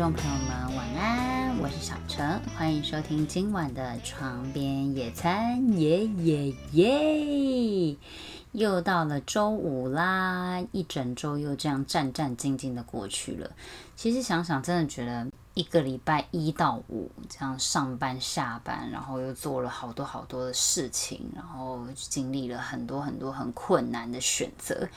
听众朋友们，晚安！我是小陈，欢迎收听今晚的床边野餐，耶耶耶！又到了周五啦，一整周又这样战战兢兢的过去了。其实想想，真的觉得一个礼拜一到五这样上班下班，然后又做了好多好多的事情，然后经历了很多很多很困难的选择。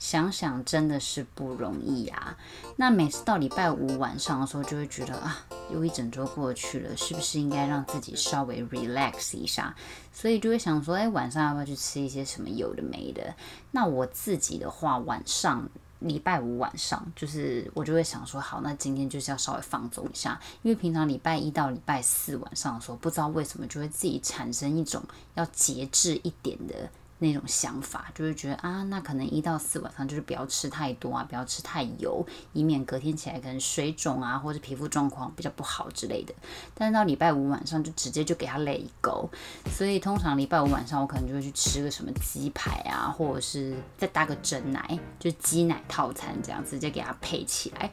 想想真的是不容易啊！那每次到礼拜五晚上的时候，就会觉得啊，又一整周过去了，是不是应该让自己稍微 relax 一下？所以就会想说，哎，晚上要不要去吃一些什么有的没的？那我自己的话，晚上礼拜五晚上，就是我就会想说，好，那今天就是要稍微放纵一下，因为平常礼拜一到礼拜四晚上的时候，不知道为什么就会自己产生一种要节制一点的。那种想法就是觉得啊，那可能一到四晚上就是不要吃太多啊，不要吃太油，以免隔天起来可能水肿啊，或者皮肤状况比较不好之类的。但是到礼拜五晚上就直接就给他 let go，所以通常礼拜五晚上我可能就会去吃个什么鸡排啊，或者是再搭个蒸奶，就鸡奶套餐这样直接给他配起来。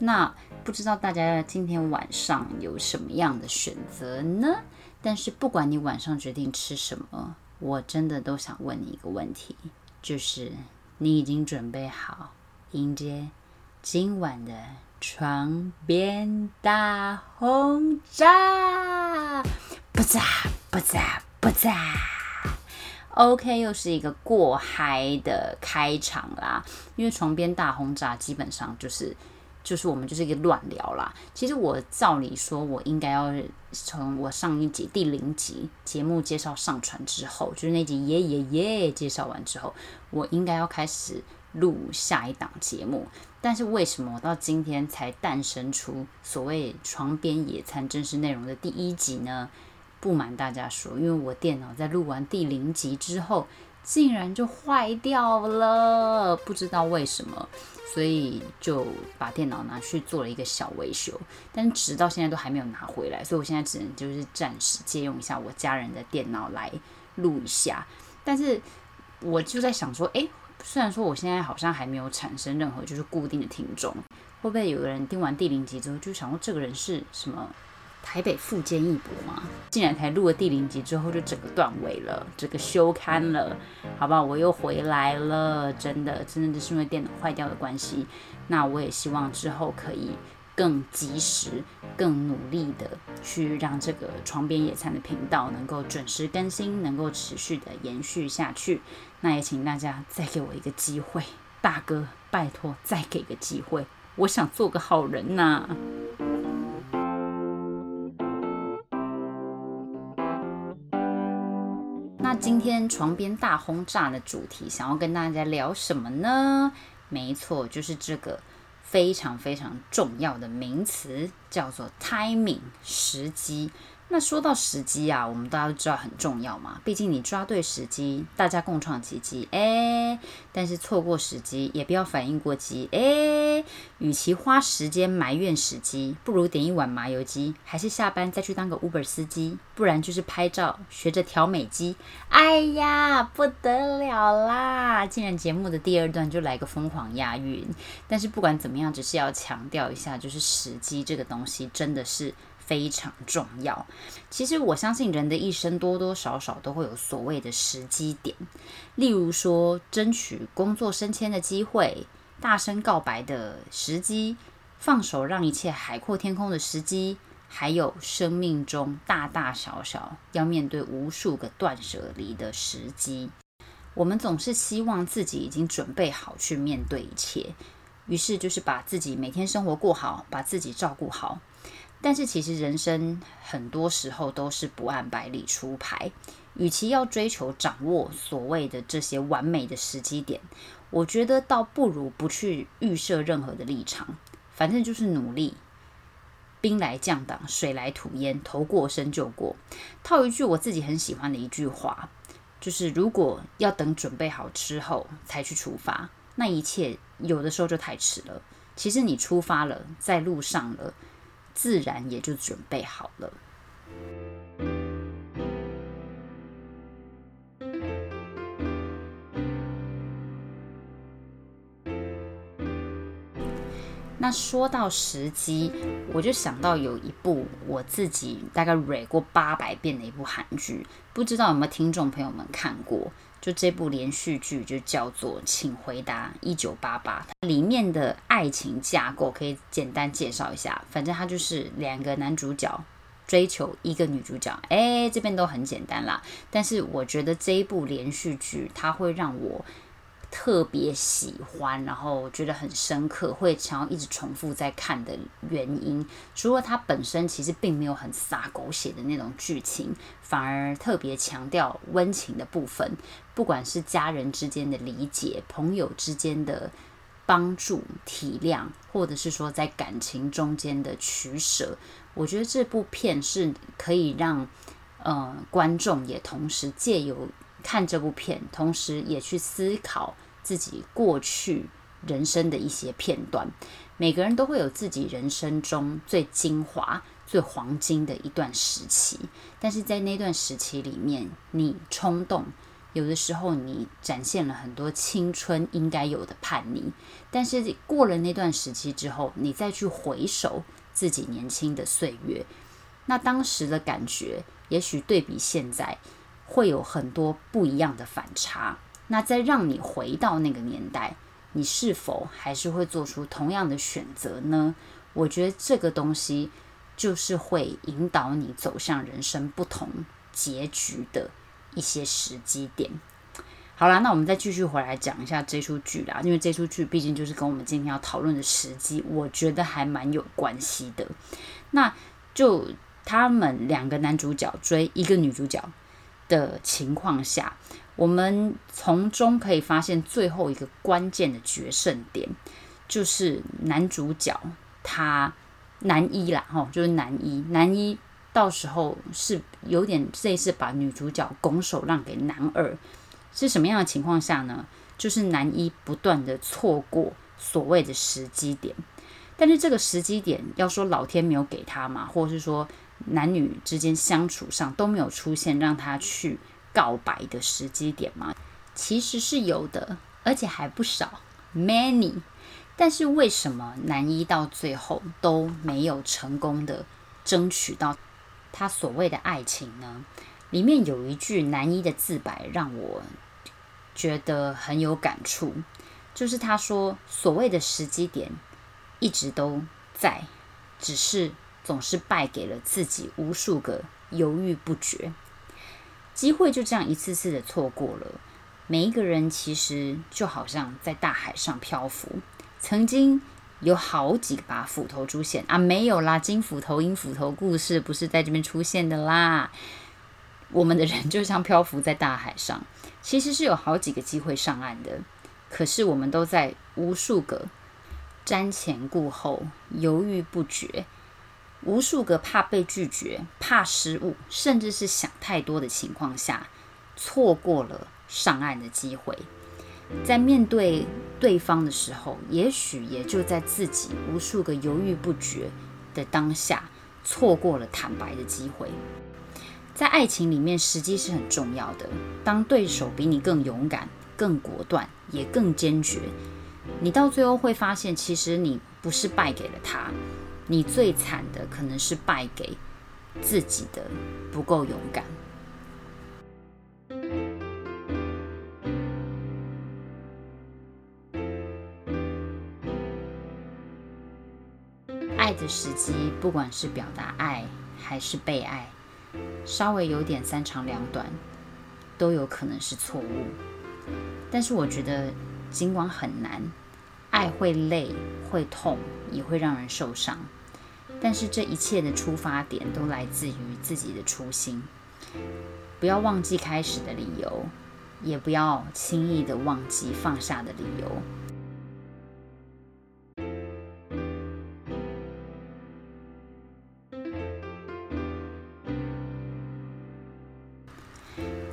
那不知道大家今天晚上有什么样的选择呢？但是不管你晚上决定吃什么。我真的都想问你一个问题，就是你已经准备好迎接今晚的床边大轰炸？不炸不炸不炸！OK，又是一个过嗨的开场啦。因为床边大轰炸基本上就是。就是我们就是一个乱聊啦。其实我照理说，我应该要从我上一集第零集节目介绍上传之后，就是那集耶耶耶介绍完之后，我应该要开始录下一档节目。但是为什么我到今天才诞生出所谓床边野餐真实内容的第一集呢？不瞒大家说，因为我电脑在录完第零集之后。竟然就坏掉了，不知道为什么，所以就把电脑拿去做了一个小维修，但直到现在都还没有拿回来，所以我现在只能就是暂时借用一下我家人的电脑来录一下。但是我就在想说，诶，虽然说我现在好像还没有产生任何就是固定的听众，会不会有个人听完第零集之后就想说这个人是什么？台北富坚一博嘛，竟然才录了第零集之后就整个断尾了，这个休刊了，好不好，我又回来了，真的，真的就是因为电脑坏掉的关系。那我也希望之后可以更及时、更努力的去让这个床边野餐的频道能够准时更新，能够持续的延续下去。那也请大家再给我一个机会，大哥，拜托再给个机会，我想做个好人呐。今天床边大轰炸的主题，想要跟大家聊什么呢？没错，就是这个非常非常重要的名词，叫做 timing 时机。那说到时机啊，我们大家都知道很重要嘛。毕竟你抓对时机，大家共创奇迹。哎，但是错过时机，也不要反应过激。哎，与其花时间埋怨时机，不如点一碗麻油鸡，还是下班再去当个 Uber 司机，不然就是拍照学着调美肌。哎呀，不得了啦！竟然节目的第二段就来个疯狂押韵。但是不管怎么样，只是要强调一下，就是时机这个东西真的是。非常重要。其实我相信人的一生多多少少都会有所谓的时机点，例如说争取工作升迁的机会、大声告白的时机、放手让一切海阔天空的时机，还有生命中大大小小要面对无数个断舍离的时机。我们总是希望自己已经准备好去面对一切，于是就是把自己每天生活过好，把自己照顾好。但是其实人生很多时候都是不按百里出牌，与其要追求掌握所谓的这些完美的时机点，我觉得倒不如不去预设任何的立场，反正就是努力，兵来将挡，水来土掩，头过身就过。套一句我自己很喜欢的一句话，就是如果要等准备好之后才去出发，那一切有的时候就太迟了。其实你出发了，在路上了。自然也就准备好了。那说到时机，我就想到有一部我自己大概蕊过八百遍的一部韩剧，不知道有没有听众朋友们看过？就这部连续剧就叫做《请回答一九八八》，里面的爱情架构可以简单介绍一下。反正它就是两个男主角追求一个女主角，哎，这边都很简单啦。但是我觉得这一部连续剧，它会让我。特别喜欢，然后觉得很深刻，会想要一直重复在看的原因，除了它本身其实并没有很洒狗血的那种剧情，反而特别强调温情的部分，不管是家人之间的理解、朋友之间的帮助、体谅，或者是说在感情中间的取舍，我觉得这部片是可以让呃观众也同时借由看这部片，同时也去思考。自己过去人生的一些片段，每个人都会有自己人生中最精华、最黄金的一段时期。但是在那段时期里面，你冲动，有的时候你展现了很多青春应该有的叛逆。但是过了那段时期之后，你再去回首自己年轻的岁月，那当时的感觉，也许对比现在，会有很多不一样的反差。那再让你回到那个年代，你是否还是会做出同样的选择呢？我觉得这个东西就是会引导你走向人生不同结局的一些时机点。好啦，那我们再继续回来讲一下这出剧啦，因为这出剧毕竟就是跟我们今天要讨论的时机，我觉得还蛮有关系的。那就他们两个男主角追一个女主角的情况下。我们从中可以发现最后一个关键的决胜点，就是男主角他男一啦，哈，就是男一，男一到时候是有点类似把女主角拱手让给男二，是什么样的情况下呢？就是男一不断的错过所谓的时机点，但是这个时机点要说老天没有给他嘛，或者是说男女之间相处上都没有出现让他去。告白的时机点吗？其实是有的，而且还不少，many。但是为什么男一到最后都没有成功的争取到他所谓的爱情呢？里面有一句男一的自白让我觉得很有感触，就是他说所谓的时机点一直都在，只是总是败给了自己无数个犹豫不决。机会就这样一次次的错过了。每一个人其实就好像在大海上漂浮，曾经有好几把斧头出现啊，没有啦，金斧头、银斧头故事不是在这边出现的啦。我们的人就像漂浮在大海上，其实是有好几个机会上岸的，可是我们都在无数个瞻前顾后、犹豫不决。无数个怕被拒绝、怕失误，甚至是想太多的情况下，错过了上岸的机会。在面对对方的时候，也许也就在自己无数个犹豫不决的当下，错过了坦白的机会。在爱情里面，时机是很重要的。当对手比你更勇敢、更果断，也更坚决，你到最后会发现，其实你不是败给了他。你最惨的可能是败给自己的不够勇敢。爱的时机，不管是表达爱还是被爱，稍微有点三长两短，都有可能是错误。但是我觉得，尽管很难。爱会累，会痛，也会让人受伤。但是这一切的出发点都来自于自己的初心。不要忘记开始的理由，也不要轻易的忘记放下的理由。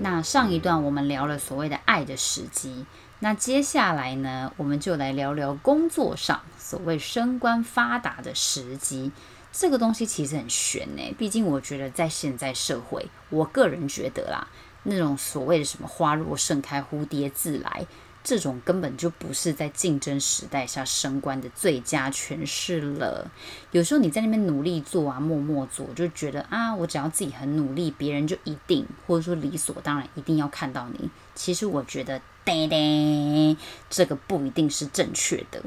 那上一段我们聊了所谓的爱的时机。那接下来呢，我们就来聊聊工作上所谓升官发达的时机。这个东西其实很玄呢，毕竟我觉得在现在社会，我个人觉得啦，那种所谓的什么花落盛开，蝴蝶自来这种根本就不是在竞争时代下升官的最佳诠释了。有时候你在那边努力做啊，默默做，就觉得啊，我只要自己很努力，别人就一定或者说理所当然一定要看到你。其实我觉得，叮叮，这个不一定是正确的，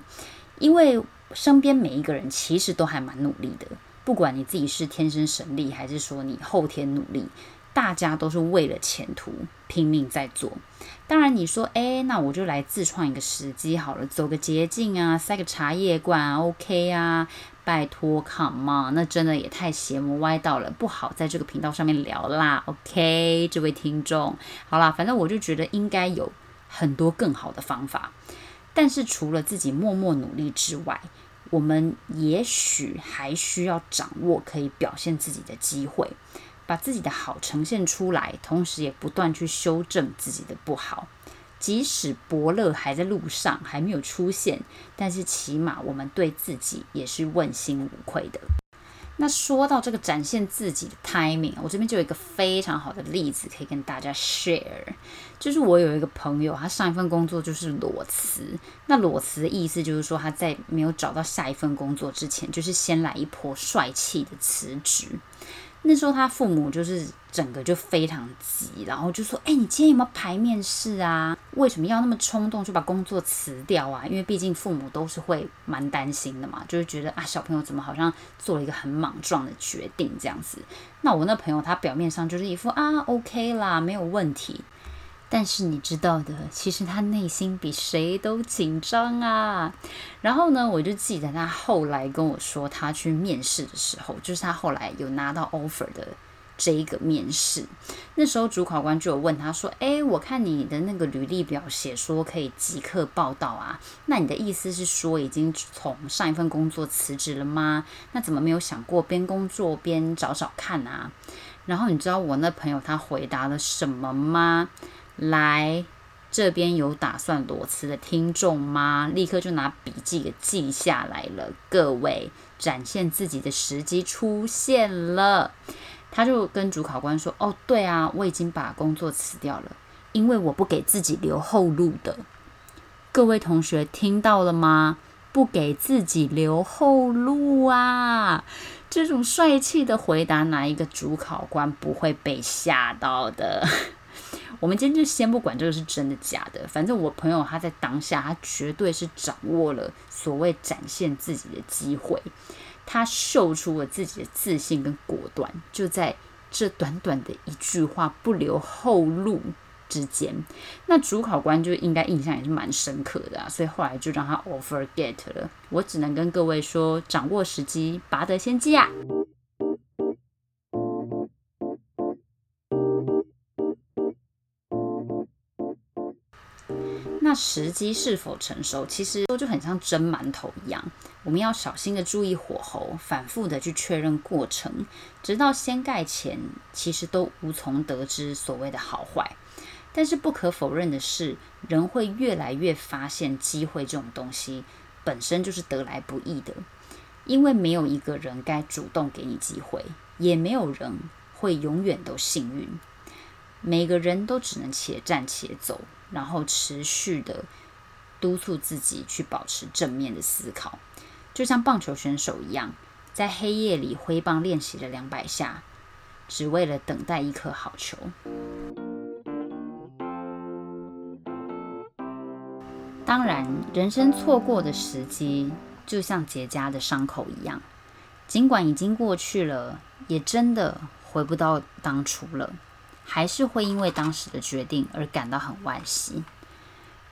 因为身边每一个人其实都还蛮努力的，不管你自己是天生神力，还是说你后天努力。大家都是为了前途拼命在做。当然，你说，哎，那我就来自创一个时机好了，走个捷径啊，塞个茶叶罐，OK 啊？拜托，Come on，那真的也太邪魔歪道了，不好在这个频道上面聊啦。OK，这位听众，好啦，反正我就觉得应该有很多更好的方法。但是除了自己默默努力之外，我们也许还需要掌握可以表现自己的机会。把自己的好呈现出来，同时也不断去修正自己的不好。即使伯乐还在路上，还没有出现，但是起码我们对自己也是问心无愧的。那说到这个展现自己的 timing，我这边就有一个非常好的例子可以跟大家 share，就是我有一个朋友，他上一份工作就是裸辞。那裸辞的意思就是说他在没有找到下一份工作之前，就是先来一波帅气的辞职。那时候他父母就是整个就非常急，然后就说：“哎，你今天有没有排面试啊？为什么要那么冲动就把工作辞掉啊？因为毕竟父母都是会蛮担心的嘛，就是觉得啊，小朋友怎么好像做了一个很莽撞的决定这样子。那我那朋友他表面上就是一副啊，OK 啦，没有问题。”但是你知道的，其实他内心比谁都紧张啊。然后呢，我就记得他后来跟我说，他去面试的时候，就是他后来有拿到 offer 的这一个面试。那时候主考官就有问他说：“诶，我看你的那个履历表写说可以即刻报道啊，那你的意思是说已经从上一份工作辞职了吗？那怎么没有想过边工作边找找看啊？”然后你知道我那朋友他回答了什么吗？来这边有打算裸辞的听众吗？立刻就拿笔记给记下来了。各位，展现自己的时机出现了。他就跟主考官说：“哦，对啊，我已经把工作辞掉了，因为我不给自己留后路的。”各位同学听到了吗？不给自己留后路啊！这种帅气的回答，哪一个主考官不会被吓到的？我们今天就先不管这个是真的假的，反正我朋友他在当下，他绝对是掌握了所谓展现自己的机会，他秀出了自己的自信跟果断，就在这短短的一句话不留后路之间，那主考官就应该印象也是蛮深刻的啊，所以后来就让他 offer get 了。我只能跟各位说，掌握时机，拔得先机啊！那时机是否成熟，其实都就很像蒸馒头一样，我们要小心的注意火候，反复的去确认过程，直到掀盖前，其实都无从得知所谓的好坏。但是不可否认的是，人会越来越发现机会这种东西本身就是得来不易的，因为没有一个人该主动给你机会，也没有人会永远都幸运。每个人都只能且战且走。然后持续的督促自己去保持正面的思考，就像棒球选手一样，在黑夜里挥棒练习了两百下，只为了等待一颗好球。当然，人生错过的时机，就像结痂的伤口一样，尽管已经过去了，也真的回不到当初了。还是会因为当时的决定而感到很惋惜。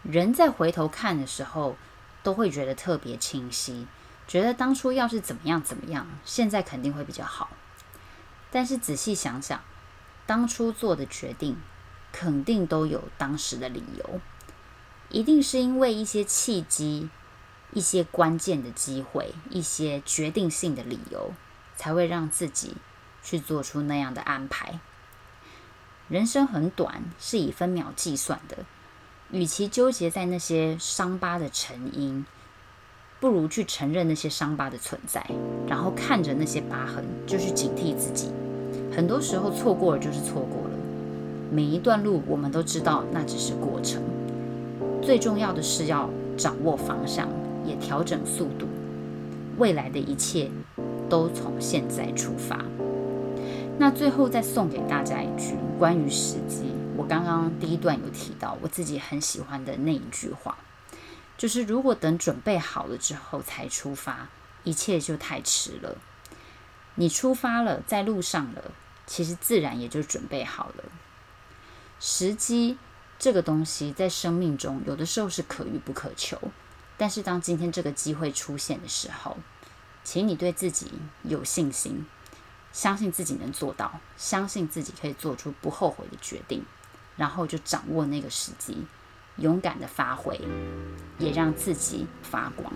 人在回头看的时候，都会觉得特别清晰，觉得当初要是怎么样怎么样，现在肯定会比较好。但是仔细想想，当初做的决定，肯定都有当时的理由，一定是因为一些契机、一些关键的机会、一些决定性的理由，才会让自己去做出那样的安排。人生很短，是以分秒计算的。与其纠结在那些伤疤的成因，不如去承认那些伤疤的存在，然后看着那些疤痕，就去警惕自己。很多时候错过了就是错过了，每一段路我们都知道那只是过程。最重要的是要掌握方向，也调整速度。未来的一切都从现在出发。那最后再送给大家一句关于时机，我刚刚第一段有提到我自己很喜欢的那一句话，就是如果等准备好了之后才出发，一切就太迟了。你出发了，在路上了，其实自然也就准备好了。时机这个东西在生命中有的时候是可遇不可求，但是当今天这个机会出现的时候，请你对自己有信心。相信自己能做到，相信自己可以做出不后悔的决定，然后就掌握那个时机，勇敢的发挥，也让自己发光。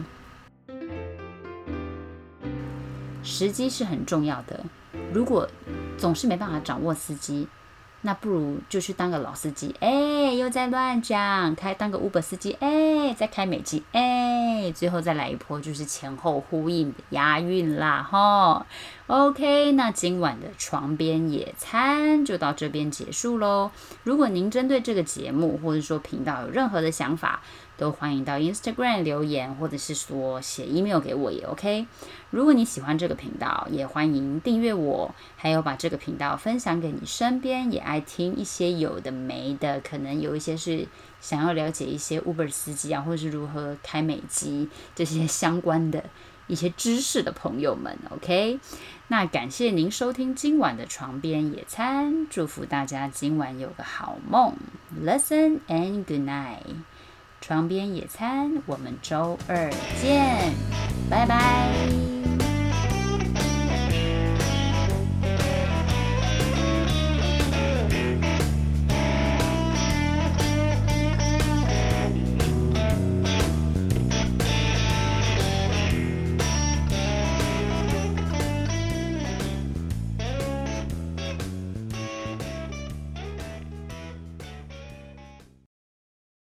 时机是很重要的，如果总是没办法掌握时机。那不如就去当个老司机，哎，又在乱讲，开当个 Uber 司机，哎，再开美机，哎，最后再来一波，就是前后呼应的押韵啦，哈。OK，那今晚的床边野餐就到这边结束喽。如果您针对这个节目或者说频道有任何的想法，都欢迎到 Instagram 留言，或者是说写 email 给我也 OK。如果你喜欢这个频道，也欢迎订阅我，还有把这个频道分享给你身边也爱听一些有的没的，可能有一些是想要了解一些 Uber 司机啊，或者是如何开美机这些相关的一些知识的朋友们 OK。那感谢您收听今晚的床边野餐，祝福大家今晚有个好梦，Listen and good night。床边野餐，我们周二见，拜拜。